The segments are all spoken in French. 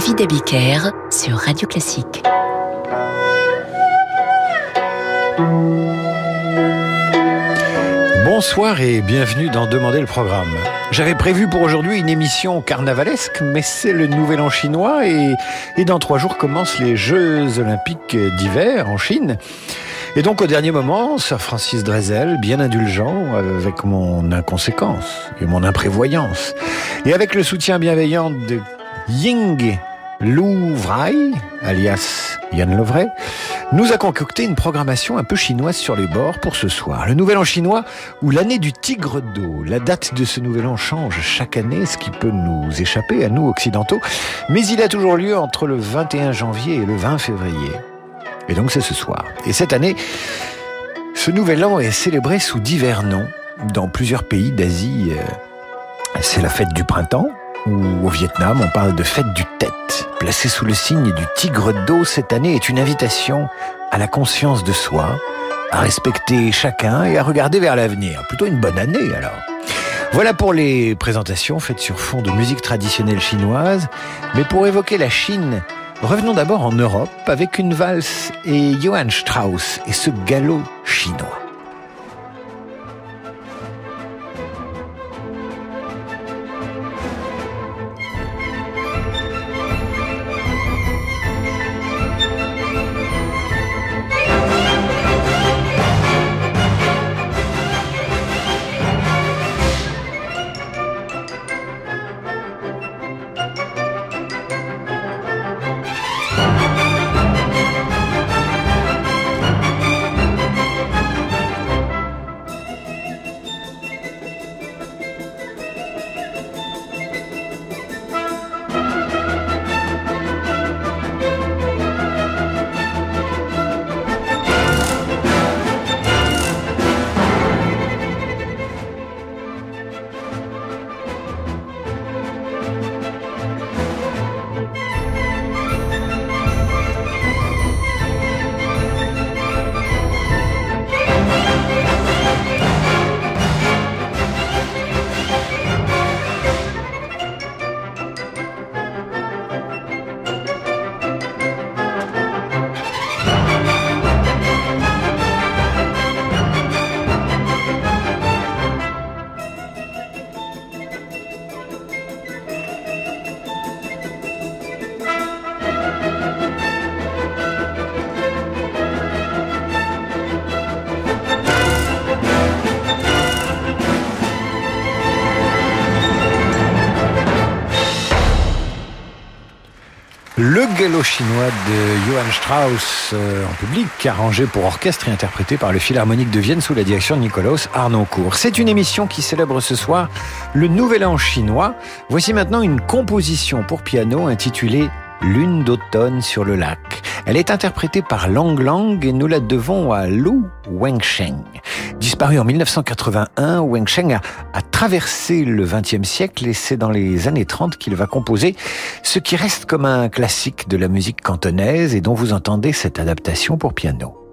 David Abiker sur Radio Classique. Bonsoir et bienvenue dans Demander le programme. J'avais prévu pour aujourd'hui une émission carnavalesque, mais c'est le nouvel an chinois et, et dans trois jours commencent les Jeux olympiques d'hiver en Chine. Et donc au dernier moment, Sir Francis Drezel, bien indulgent avec mon inconséquence et mon imprévoyance, et avec le soutien bienveillant de Ying Lu Vrai, alias Yann Lovray, nous a concocté une programmation un peu chinoise sur les bords pour ce soir. Le nouvel an chinois ou l'année du tigre d'eau. La date de ce nouvel an change chaque année, ce qui peut nous échapper à nous occidentaux, mais il a toujours lieu entre le 21 janvier et le 20 février. Et donc c'est ce soir. Et cette année, ce nouvel an est célébré sous divers noms dans plusieurs pays d'Asie. Euh, c'est la fête du printemps, ou au Vietnam, on parle de fête du tête. Placée sous le signe du tigre d'eau cette année est une invitation à la conscience de soi, à respecter chacun et à regarder vers l'avenir. Plutôt une bonne année alors. Voilà pour les présentations faites sur fond de musique traditionnelle chinoise. Mais pour évoquer la Chine, revenons d'abord en Europe avec une valse et Johann Strauss et ce galop chinois. Le galop chinois de Johann Strauss euh, en public, arrangé pour orchestre et interprété par le Philharmonique de Vienne sous la direction de Nikolaus Arnoncourt. C'est une émission qui célèbre ce soir le Nouvel An chinois. Voici maintenant une composition pour piano intitulée Lune d'automne sur le lac. Elle est interprétée par Lang Lang et nous la devons à Lu Wensheng. Disparu en 1981, Wensheng a, a traversé le XXe siècle et c'est dans les années 30 qu'il va composer ce qui reste comme un classique de la musique cantonaise et dont vous entendez cette adaptation pour piano.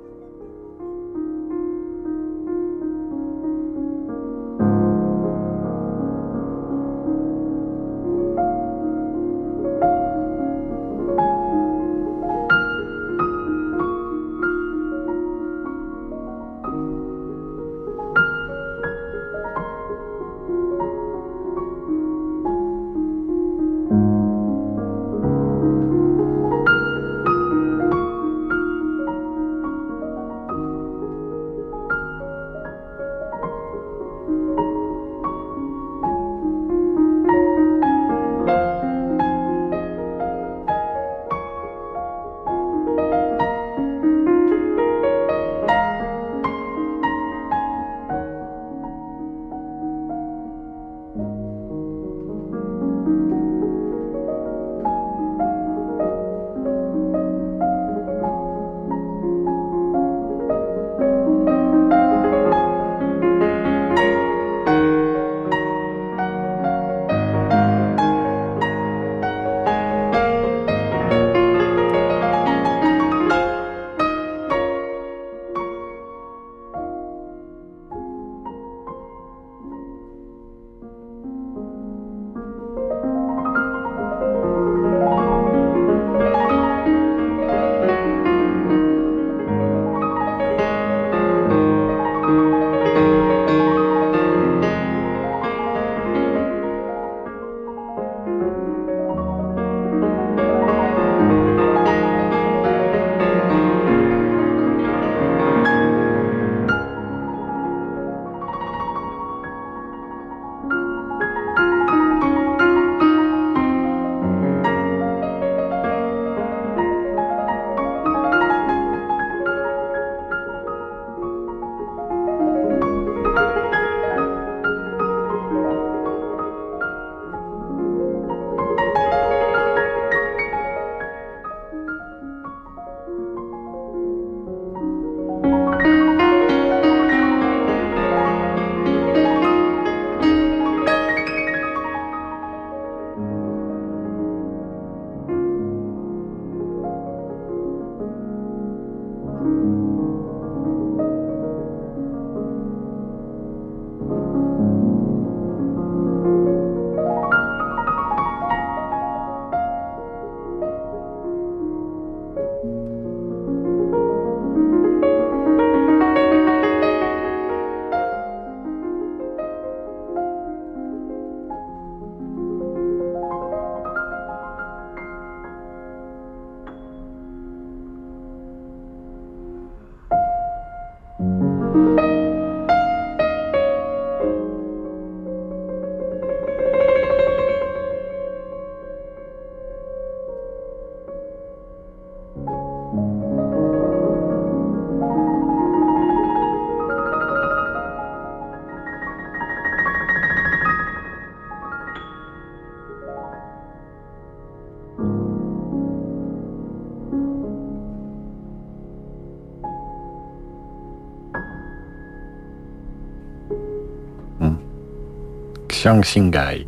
Xiang Xingai.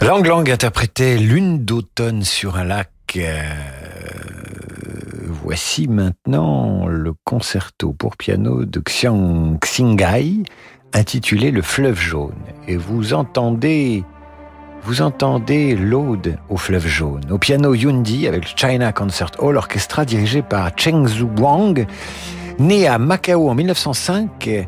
Lang Lang interprétait Lune d'automne sur un lac. Euh, voici maintenant le concerto pour piano de Xiang Xingai intitulé Le fleuve jaune. Et vous entendez vous entendez l'Aude au fleuve jaune, au piano Yundi avec le China Concert Hall Orchestra dirigé par Cheng Zhu Wang. Né à Macao en 1905,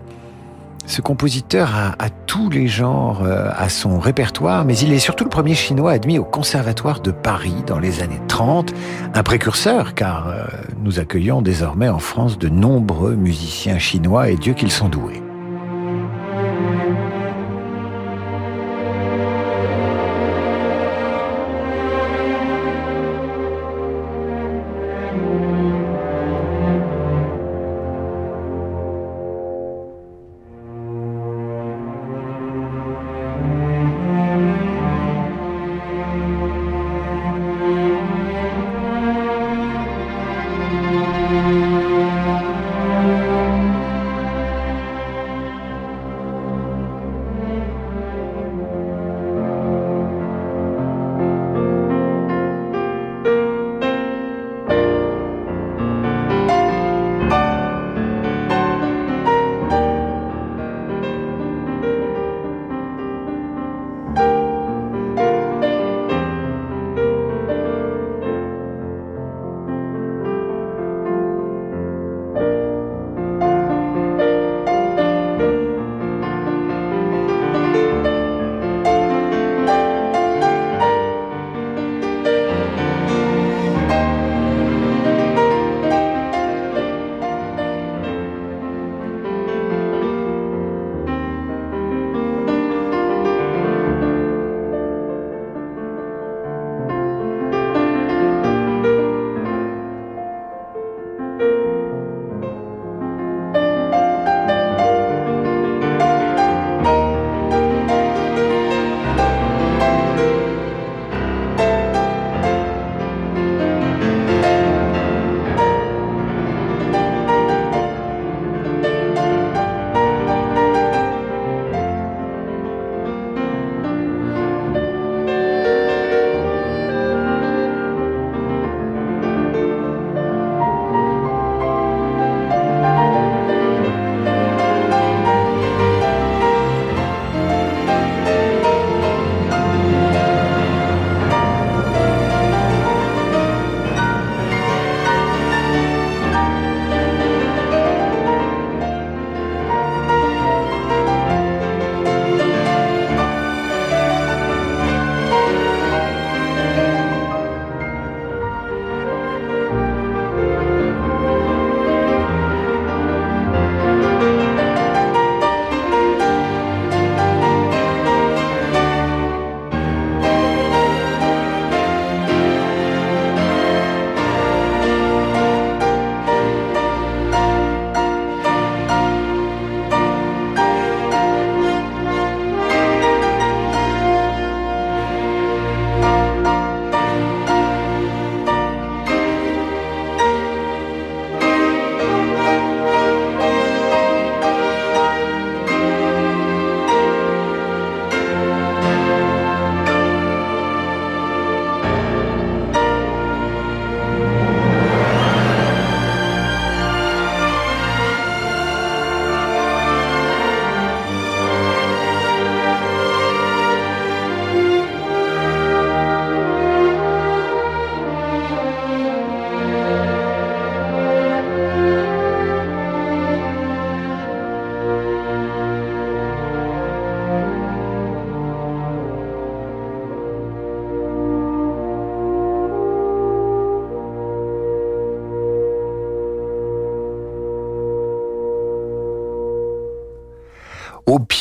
ce compositeur a, tous les genres euh, à son répertoire, mais il est surtout le premier chinois admis au Conservatoire de Paris dans les années 30, un précurseur car euh, nous accueillons désormais en France de nombreux musiciens chinois et Dieu qu'ils sont doués.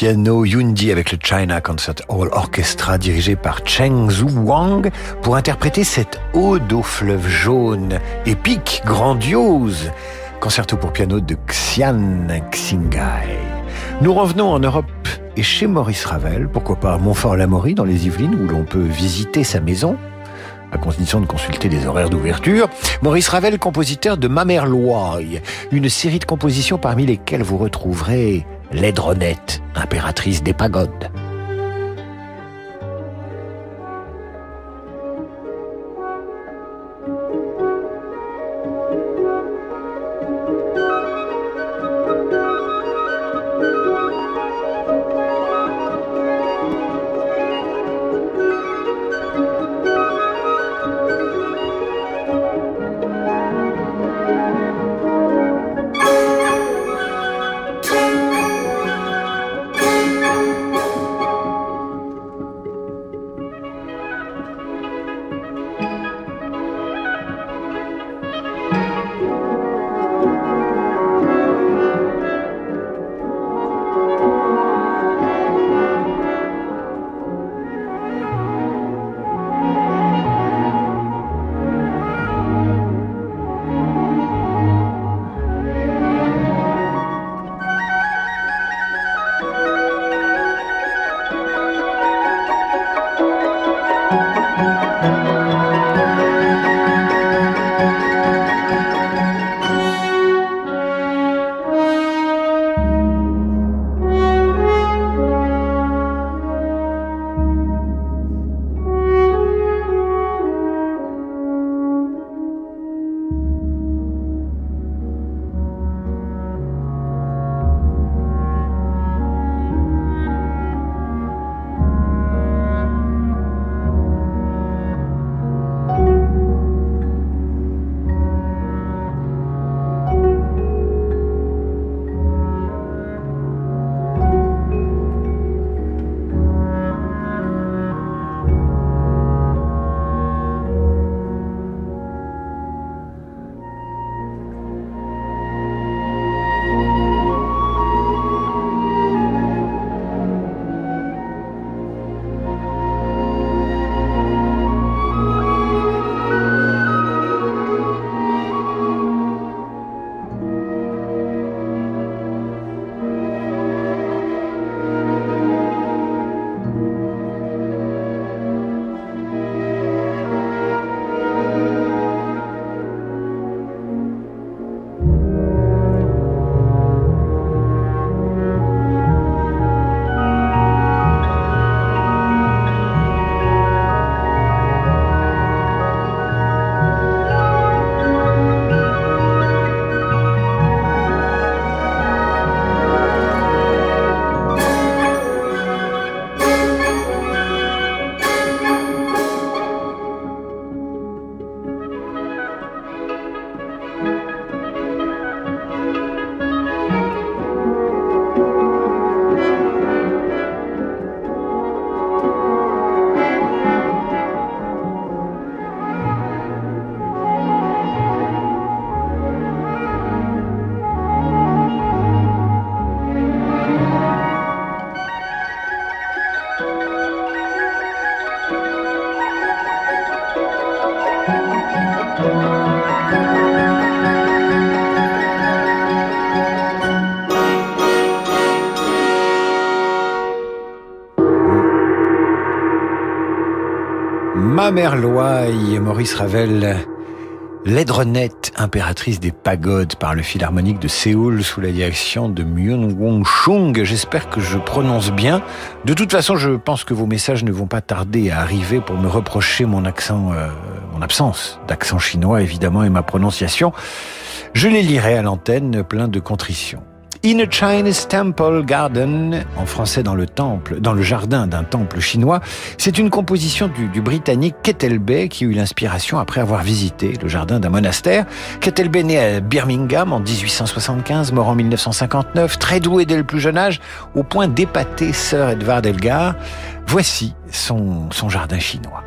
Piano Yundi avec le China Concert Hall Orchestra dirigé par Cheng Zhu Wang pour interpréter cette ode au fleuve jaune, épique, grandiose, concerto pour piano de Xian Xingai. Nous revenons en Europe et chez Maurice Ravel, pourquoi pas à Montfort-l'Amaury dans les Yvelines où l'on peut visiter sa maison à condition de consulter les horaires d'ouverture. Maurice Ravel, compositeur de Ma mère une série de compositions parmi lesquelles vous retrouverez Laidronette, impératrice des pagodes. Ma mère Loye, Maurice Ravel, L'aidrenette, impératrice des pagodes par le Philharmonique de Séoul sous la direction de Myun Wong Chung. J'espère que je prononce bien. De toute façon, je pense que vos messages ne vont pas tarder à arriver pour me reprocher mon accent, euh, mon absence d'accent chinois évidemment et ma prononciation. Je les lirai à l'antenne plein de contrition. In a Chinese Temple Garden, en français dans le temple, dans le jardin d'un temple chinois, c'est une composition du, britannique Kettleby qui eut l'inspiration après avoir visité le jardin d'un monastère. Kettleby né à Birmingham en 1875, mort en 1959, très doué dès le plus jeune âge, au point d'épater Sir Edward Elgar. Voici son, son jardin chinois.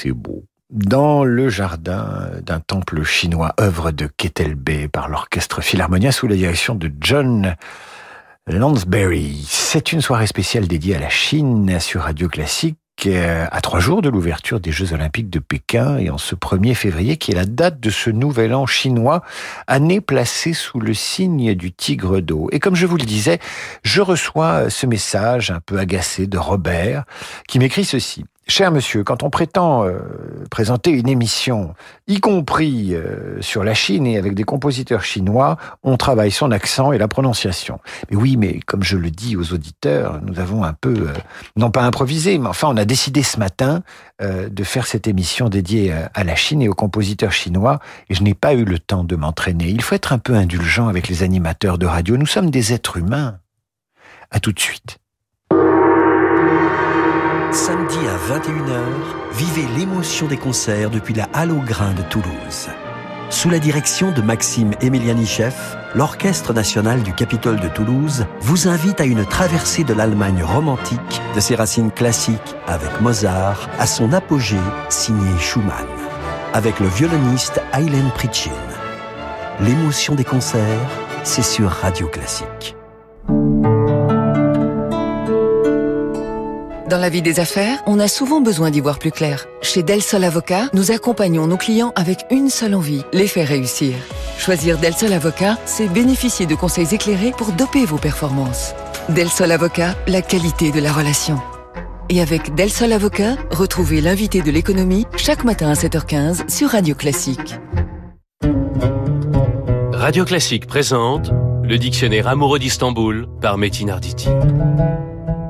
C'est beau dans le jardin d'un temple chinois, œuvre de Ketelbe par l'orchestre Philharmonia sous la direction de John Lansbury. C'est une soirée spéciale dédiée à la Chine sur Radio Classique euh, à trois jours de l'ouverture des Jeux Olympiques de Pékin et en ce 1er février qui est la date de ce nouvel an chinois, année placée sous le signe du tigre d'eau. Et comme je vous le disais, je reçois ce message un peu agacé de Robert qui m'écrit ceci. Cher monsieur, quand on prétend euh, présenter une émission, y compris euh, sur la Chine et avec des compositeurs chinois, on travaille son accent et la prononciation. Mais oui, mais comme je le dis aux auditeurs, nous avons un peu, euh, non pas improvisé, mais enfin on a décidé ce matin de faire cette émission dédiée à la Chine et aux compositeurs chinois, et je n'ai pas eu le temps de m'entraîner. Il faut être un peu indulgent avec les animateurs de radio. Nous sommes des êtres humains. À tout de suite. Samedi à 21h, vivez l'émotion des concerts depuis la Halle au Grain de Toulouse. Sous la direction de Maxime Emilianichev, l'Orchestre national du Capitole de Toulouse vous invite à une traversée de l'Allemagne romantique, de ses racines classiques avec Mozart à son apogée signé Schumann, avec le violoniste Eilen Pritchin. L'émotion des concerts, c'est sur Radio Classique. Dans la vie des affaires, on a souvent besoin d'y voir plus clair. Chez Del Sol Avocat, nous accompagnons nos clients avec une seule envie, les faire réussir. Choisir Del Sol Avocat, c'est bénéficier de conseils éclairés pour doper vos performances. Del Sol Avocat, la qualité de la relation. Et avec Del Sol Avocat, retrouvez l'invité de l'économie chaque matin à 7h15 sur Radio Classique. Radio Classique présente le dictionnaire amoureux d'Istanbul par Metin Arditi.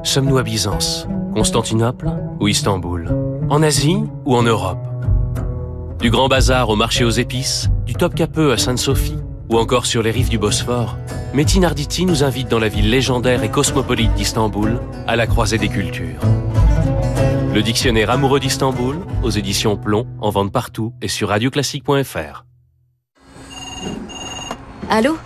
Sommes-nous à Byzance? Constantinople ou Istanbul? En Asie ou en Europe? Du Grand Bazar au marché aux épices, du Topkapi à Sainte-Sophie ou encore sur les rives du Bosphore, Metin Arditi nous invite dans la ville légendaire et cosmopolite d'Istanbul, à la croisée des cultures. Le dictionnaire amoureux d'Istanbul, aux éditions Plomb, en vente partout et sur radioclassique.fr. Allô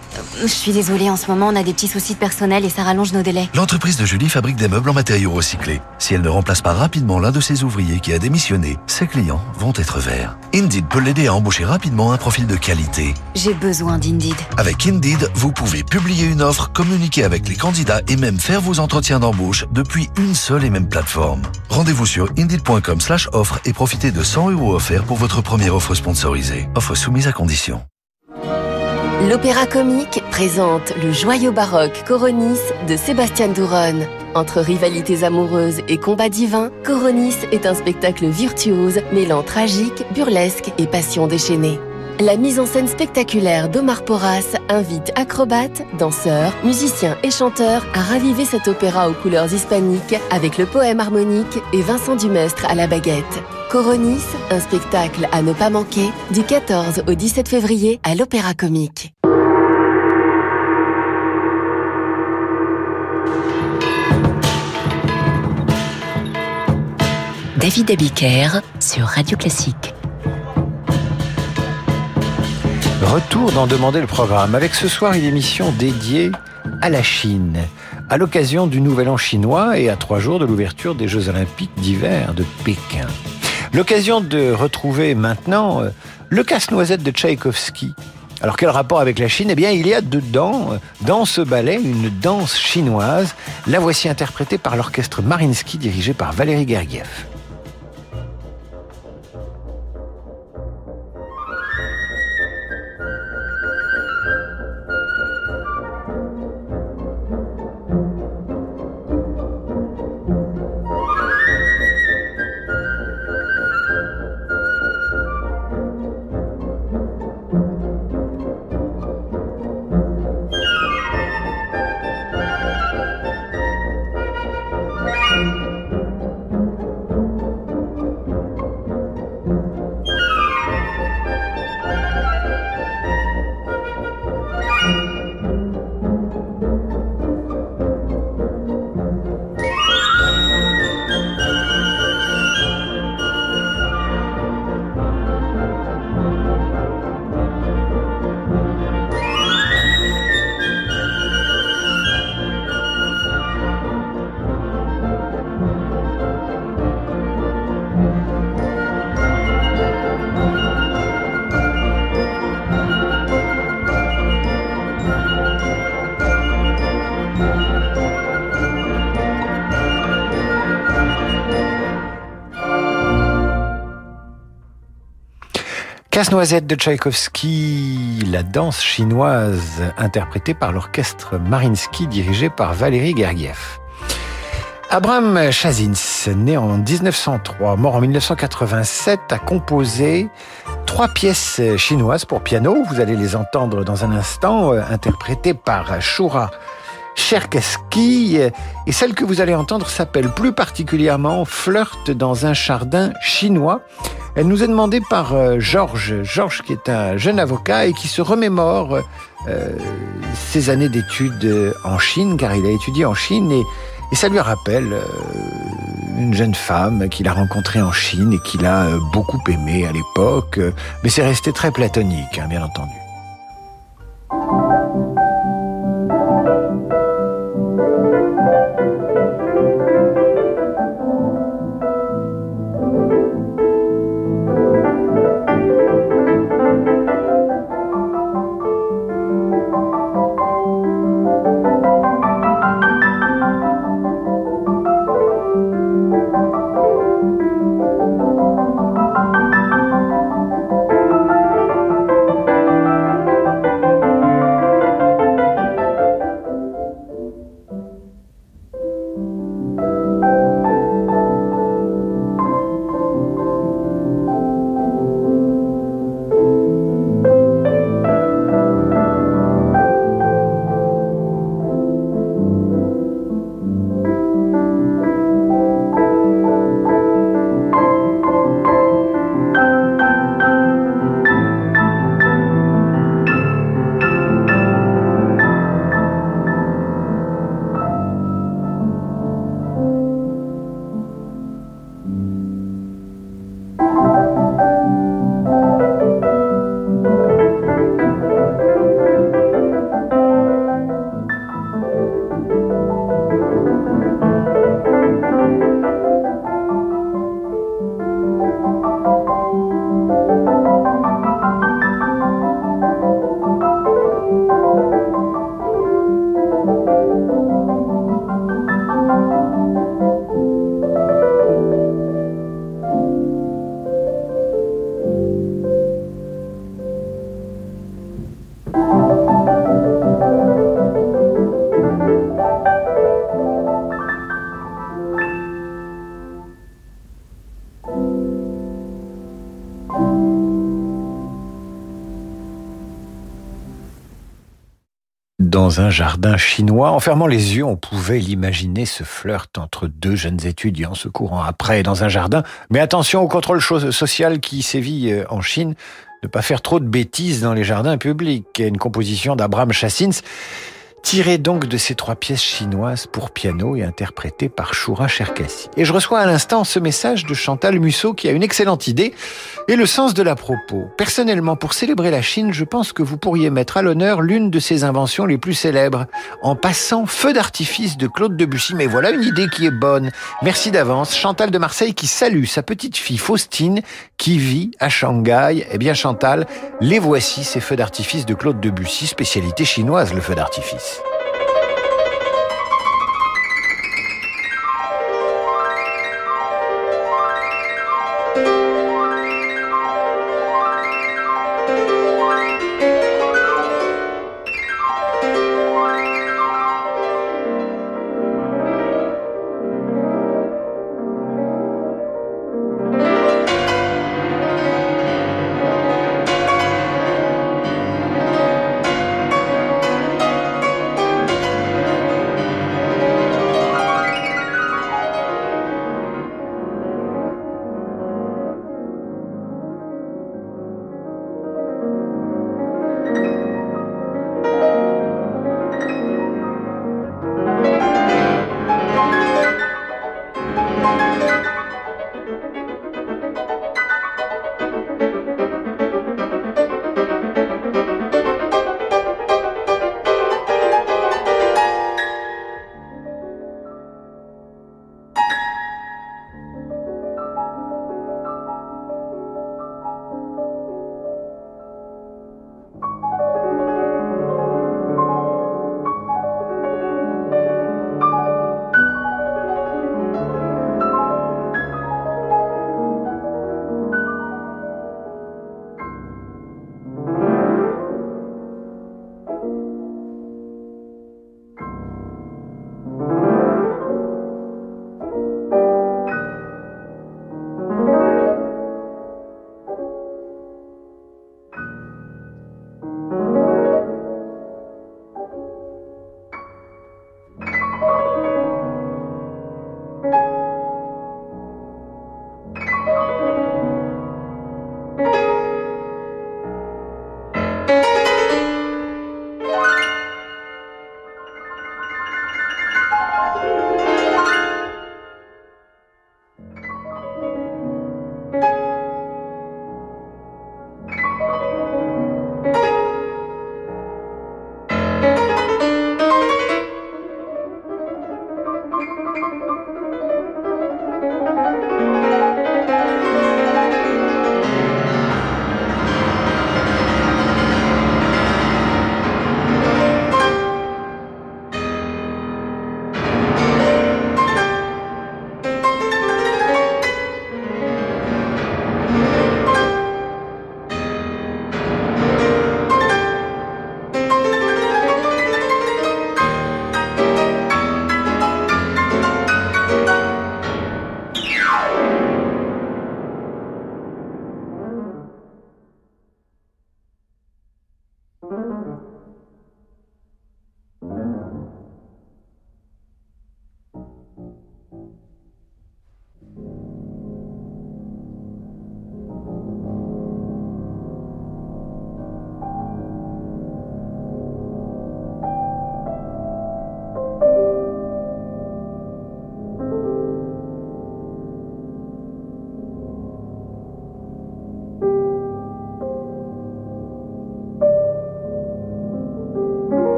Je suis désolée, en ce moment on a des petits soucis de personnel et ça rallonge nos délais. L'entreprise de Julie fabrique des meubles en matériaux recyclés. Si elle ne remplace pas rapidement l'un de ses ouvriers qui a démissionné, ses clients vont être verts. Indeed peut l'aider à embaucher rapidement un profil de qualité. J'ai besoin d'Indeed. Avec Indeed, vous pouvez publier une offre, communiquer avec les candidats et même faire vos entretiens d'embauche depuis une seule et même plateforme. Rendez-vous sur indeed.com slash offre et profitez de 100 euros offerts pour votre première offre sponsorisée. Offre soumise à condition. L'Opéra Comique présente le joyau baroque Coronis de Sébastien Douron. Entre rivalités amoureuses et combats divins, Coronis est un spectacle virtuose mêlant tragique, burlesque et passion déchaînée. La mise en scène spectaculaire d'Omar Porras invite acrobates, danseurs, musiciens et chanteurs à raviver cet opéra aux couleurs hispaniques avec le poème harmonique et Vincent Dumestre à la baguette. Coronis, un spectacle à ne pas manquer du 14 au 17 février à l'Opéra Comique. David Abiker sur Radio Classique. Retour d'en demander le programme avec ce soir une émission dédiée à la Chine, à l'occasion du Nouvel An chinois et à trois jours de l'ouverture des Jeux Olympiques d'hiver de Pékin. L'occasion de retrouver maintenant euh, le casse-noisette de Tchaïkovski. Alors quel rapport avec la Chine? Eh bien il y a dedans, euh, dans ce ballet, une danse chinoise. La voici interprétée par l'orchestre Marinsky dirigé par Valérie Gergiev. Casse-noisette de Tchaïkovski, la danse chinoise interprétée par l'orchestre Marinsky dirigé par Valérie Gergiev. Abraham Chazins, né en 1903, mort en 1987, a composé trois pièces chinoises pour piano. Vous allez les entendre dans un instant, euh, interprétées par Shura Cherkassky. Et celle que vous allez entendre s'appelle plus particulièrement Flirt dans un jardin chinois. Elle nous est demandée par euh, Georges, Georges qui est un jeune avocat et qui se remémore euh, ses années d'études en Chine, car il a étudié en Chine et, ça lui rappelle euh, une jeune femme qu'il a rencontrée en Chine et qu'il a beaucoup aimée à l'époque, mais c'est resté très platonique, hein, bien entendu. Un jardin chinois. En fermant les yeux, on pouvait l'imaginer ce flirt entre deux jeunes étudiants se courant après dans un jardin. Mais attention au contrôle social qui sévit euh, en Chine. Ne pas faire trop de bêtises dans les jardins publics. Une composition d'Abraham Chassins tiré donc de ces trois pièces chinoises pour piano et interprétées par Shura Cherkassi. Et je reçois à l'instant ce message de Chantal Musso qui a une excellente idée et le sens de la propos. Personnellement, pour célébrer la Chine, je pense que vous pourriez mettre à l'honneur l'une de ses inventions les plus célèbres, en passant Feu d'artifice de Claude Debussy. Mais voilà une idée qui est bonne. Merci d'avance. Chantal de Marseille qui salue sa petite fille Faustine qui vit à Shanghai. Eh bien Chantal, les voici ces feux d'artifice de Claude Debussy, spécialité chinoise le feu d'artifice. Thank you.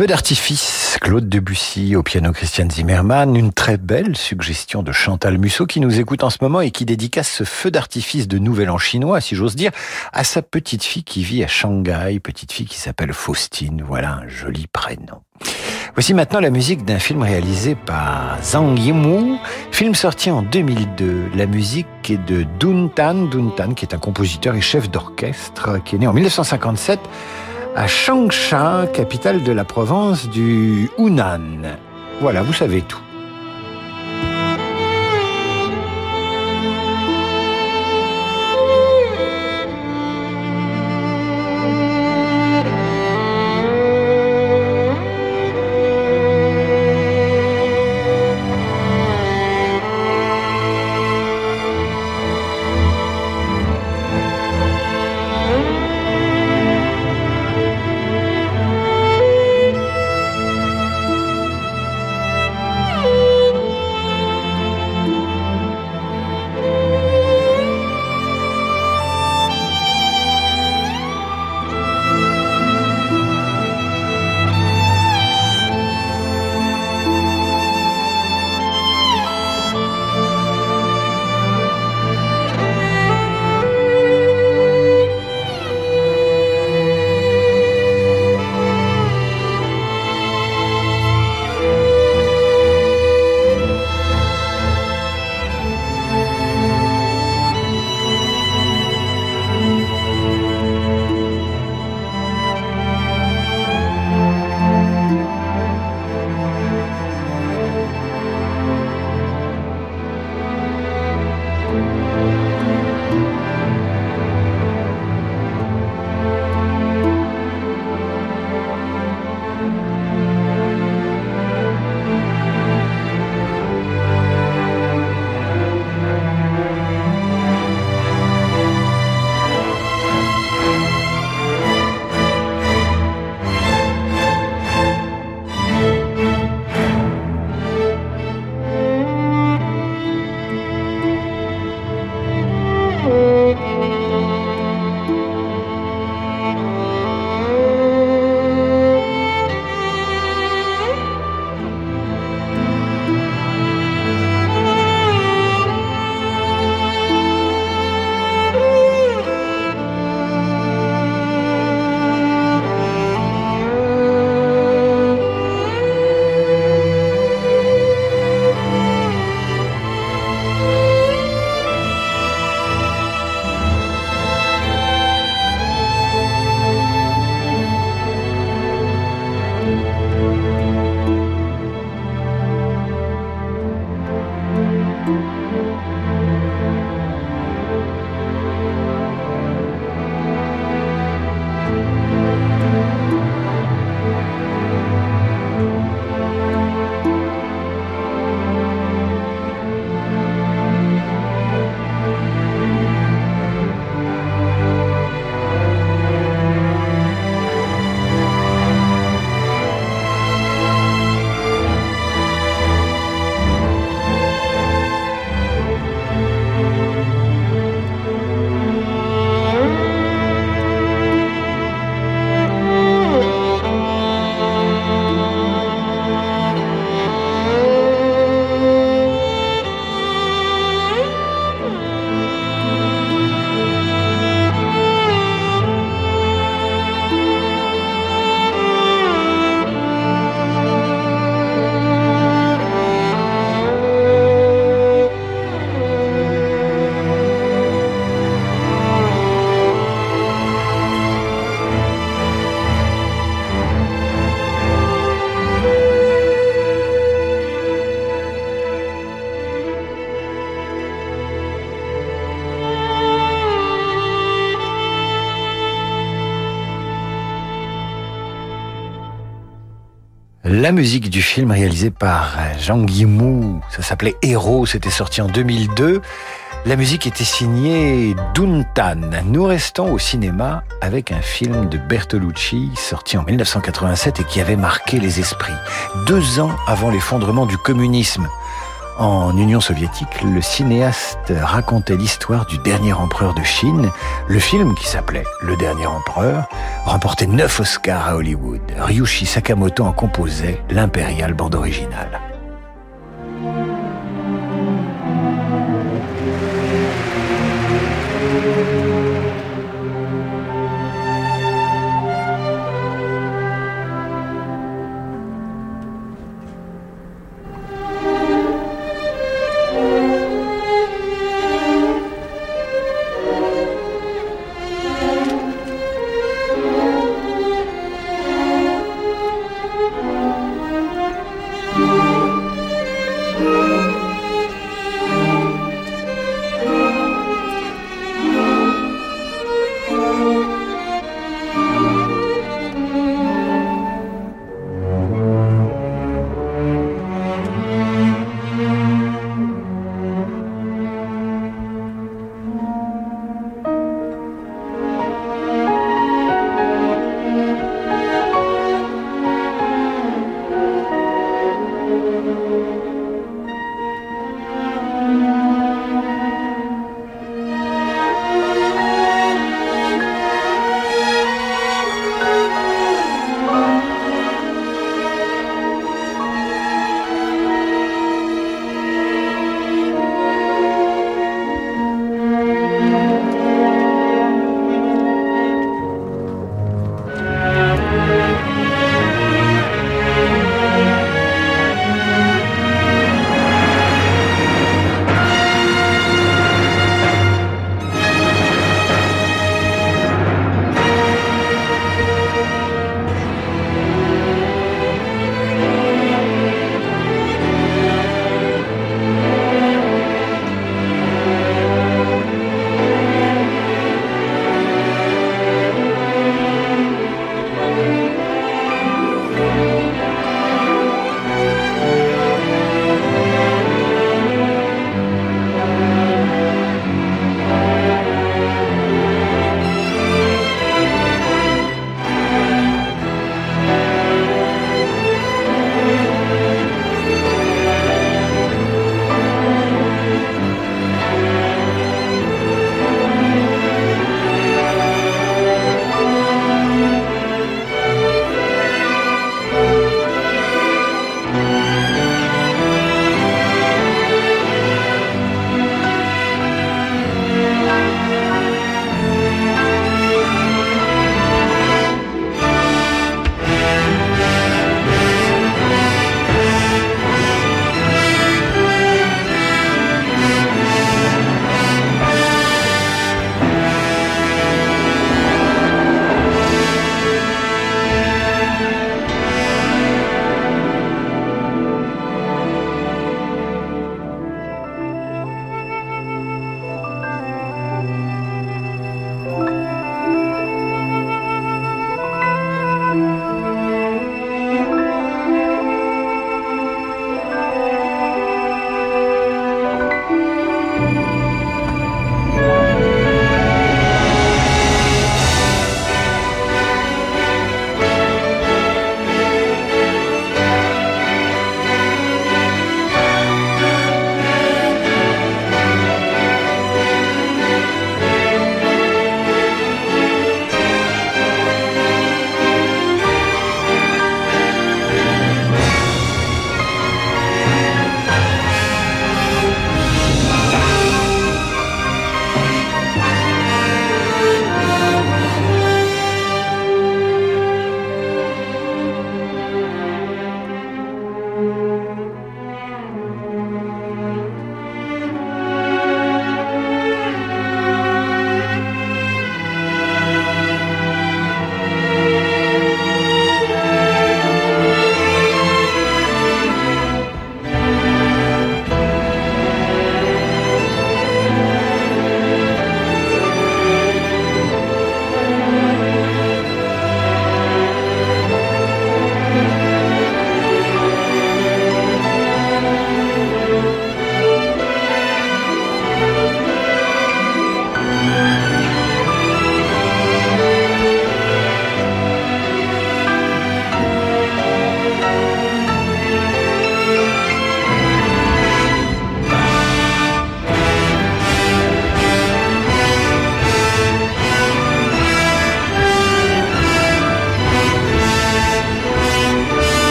Feu d'artifice, Claude Debussy au piano Christian Zimmermann, une très belle suggestion de Chantal Musso qui nous écoute en ce moment et qui dédicace ce feu d'artifice de Nouvel An chinois, si j'ose dire, à sa petite fille qui vit à Shanghai, petite fille qui s'appelle Faustine, voilà un joli prénom. Voici maintenant la musique d'un film réalisé par Zhang Yimou, film sorti en 2002. La musique est de Dun Tan, Dun Tan qui est un compositeur et chef d'orchestre qui est né en 1957 à Changsha, capitale de la province du Hunan. Voilà, vous savez tout. La musique du film réalisé par Jean Guimou, ça s'appelait Héros, c'était sorti en 2002. La musique était signée Duntan. Nous restons au cinéma avec un film de Bertolucci sorti en 1987 et qui avait marqué les esprits. Deux ans avant l'effondrement du communisme. En Union soviétique, le cinéaste racontait l'histoire du dernier empereur de Chine. Le film, qui s'appelait Le dernier empereur, remportait neuf Oscars à Hollywood. Ryushi Sakamoto en composait l'impériale bande originale.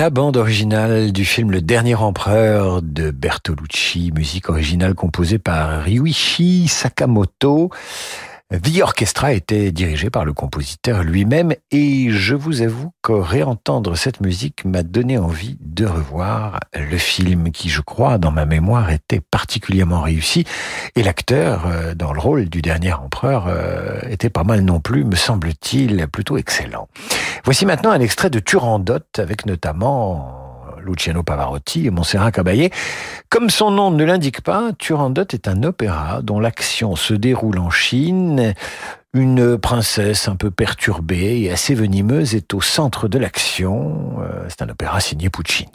La bande originale du film Le Dernier Empereur de Bertolucci, musique originale composée par Ryuichi Sakamoto. The Orchestra était dirigé par le compositeur lui-même et je vous avoue que réentendre cette musique m'a donné envie de revoir le film qui, je crois, dans ma mémoire, était particulièrement réussi et l'acteur euh, dans le rôle du dernier empereur euh, était pas mal non plus, me semble-t-il, plutôt excellent. Voici maintenant un extrait de Turandot avec notamment Luciano Pavarotti et Montserrat Caballé. Comme son nom ne l'indique pas, Turandot est un opéra dont l'action se déroule en Chine. Une princesse un peu perturbée et assez venimeuse est au centre de l'action. Euh, c'est un opéra signé Puccini.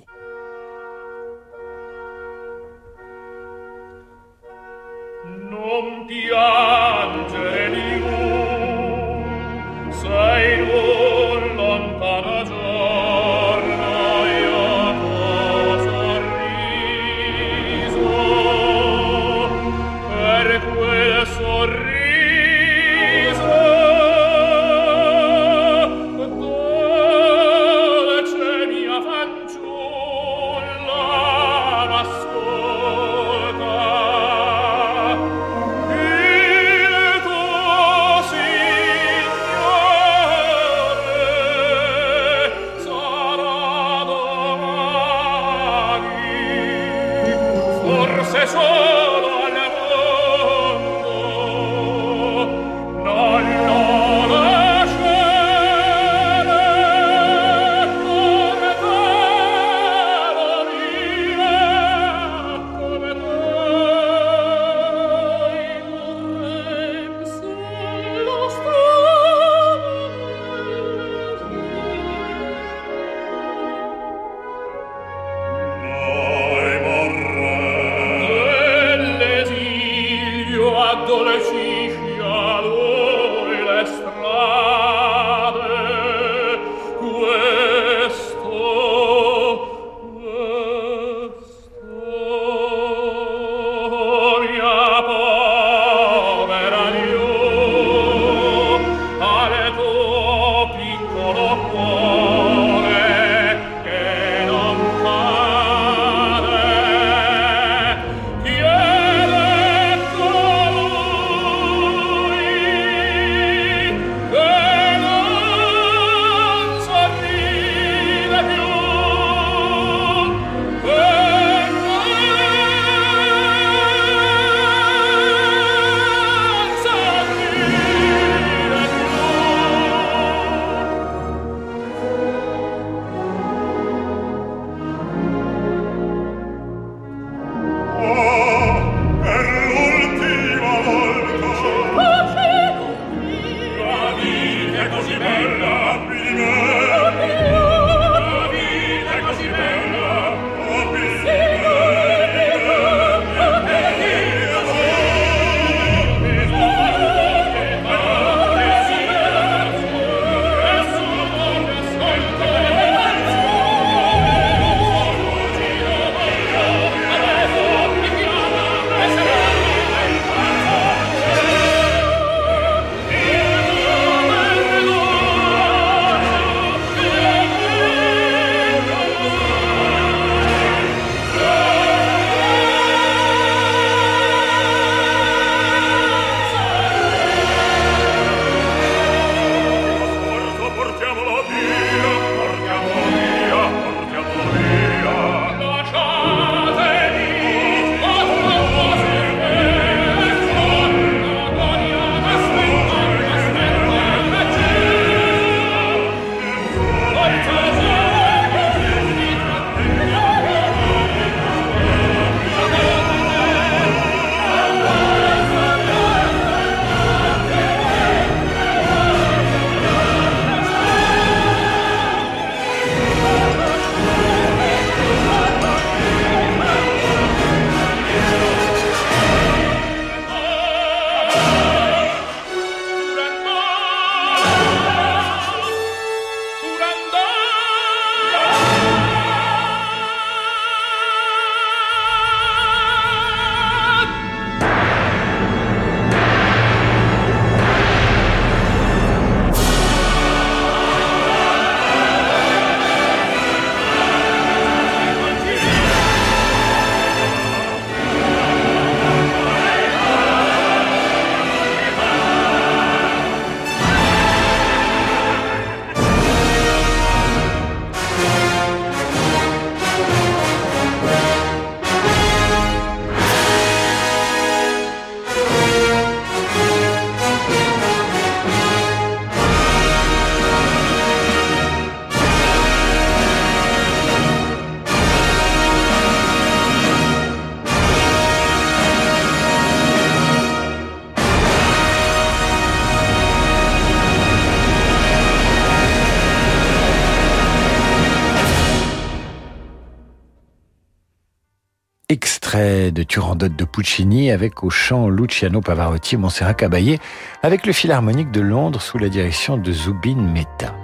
De Turandot de Puccini avec au chant Luciano Pavarotti et Montserrat Caballé avec le Philharmonique de Londres sous la direction de Zubin Mehta.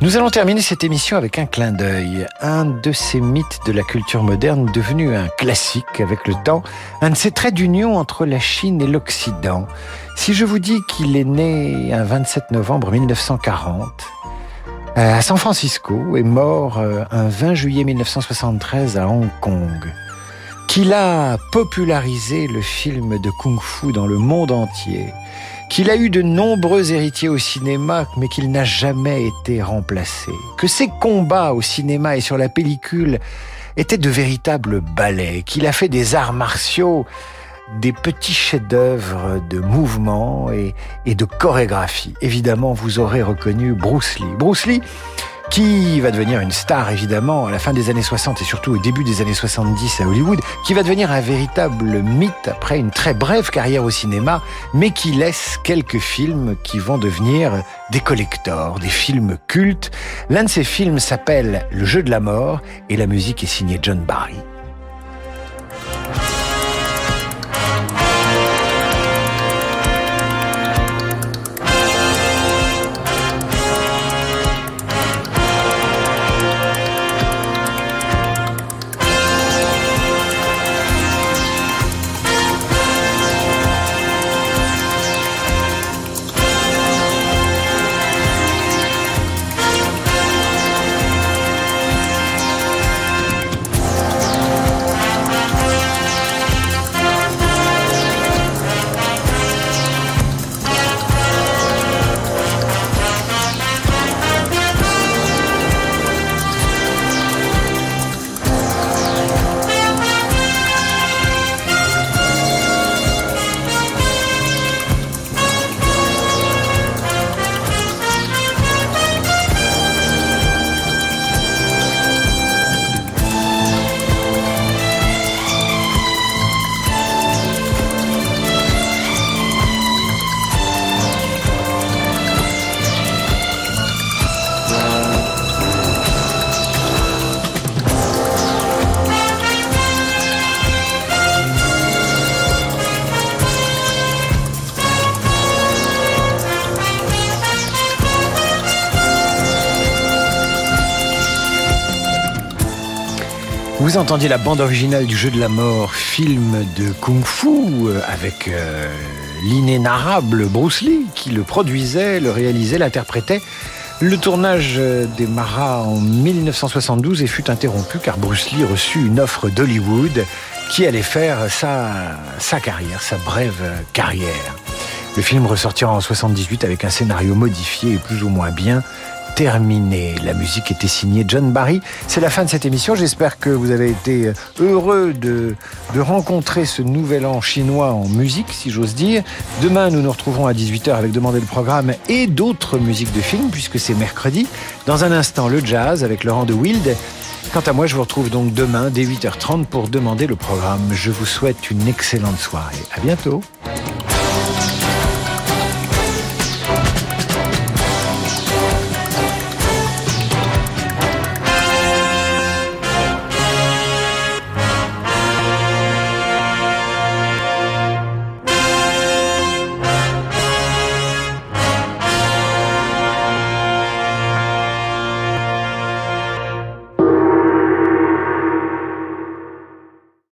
Nous allons terminer cette émission avec un clin d'œil, un de ces mythes de la culture moderne devenu un classique avec le temps, un de ces traits d'union entre la Chine et l'Occident. Si je vous dis qu'il est né un 27 novembre 1940, euh, à San Francisco et mort euh, un 20 juillet 1973 à Hong Kong, qu'il a popularisé le film de kung-fu dans le monde entier, qu'il a eu de nombreux héritiers au cinéma, mais qu'il n'a jamais été remplacé, que ses combats au cinéma et sur la pellicule étaient de véritables ballets, qu'il a fait des arts martiaux des petits chefs-d'œuvre de mouvement et, et, de chorégraphie. Évidemment, vous aurez reconnu Bruce Lee. Bruce Lee, qui va devenir une star évidemment à la fin des années 60 et surtout au début des années 70 à Hollywood, qui va devenir un véritable mythe après une très brève carrière au cinéma, mais qui laisse quelques films qui vont devenir des collectors, des films cultes. L'un de ces films s'appelle Le jeu de la mort et la musique est signée John Barry. Vous entendiez la bande originale du jeu de la mort, film de kung-fu euh, avec euh, l'inénarrable Bruce Lee qui le produisait, le réalisait, l'interprétait. Le tournage des Maras en 1972 et fut interrompu car Bruce Lee reçut une offre d'Hollywood qui allait faire sa, sa carrière, sa brève carrière. Le film ressortira en 78 avec un scénario modifié et plus ou moins bien terminé. La musique était signée John Barry. C'est la fin de cette émission. J'espère que vous avez été heureux de, de rencontrer ce nouvel an chinois en musique, si j'ose dire. Demain, nous nous retrouverons à 18h avec Demander le programme et d'autres musiques de films, puisque c'est mercredi. Dans un instant, le jazz avec Laurent de Wild. Quant à moi, je vous retrouve donc demain dès 8h30 pour demander le programme. Je vous souhaite une excellente soirée. À bientôt.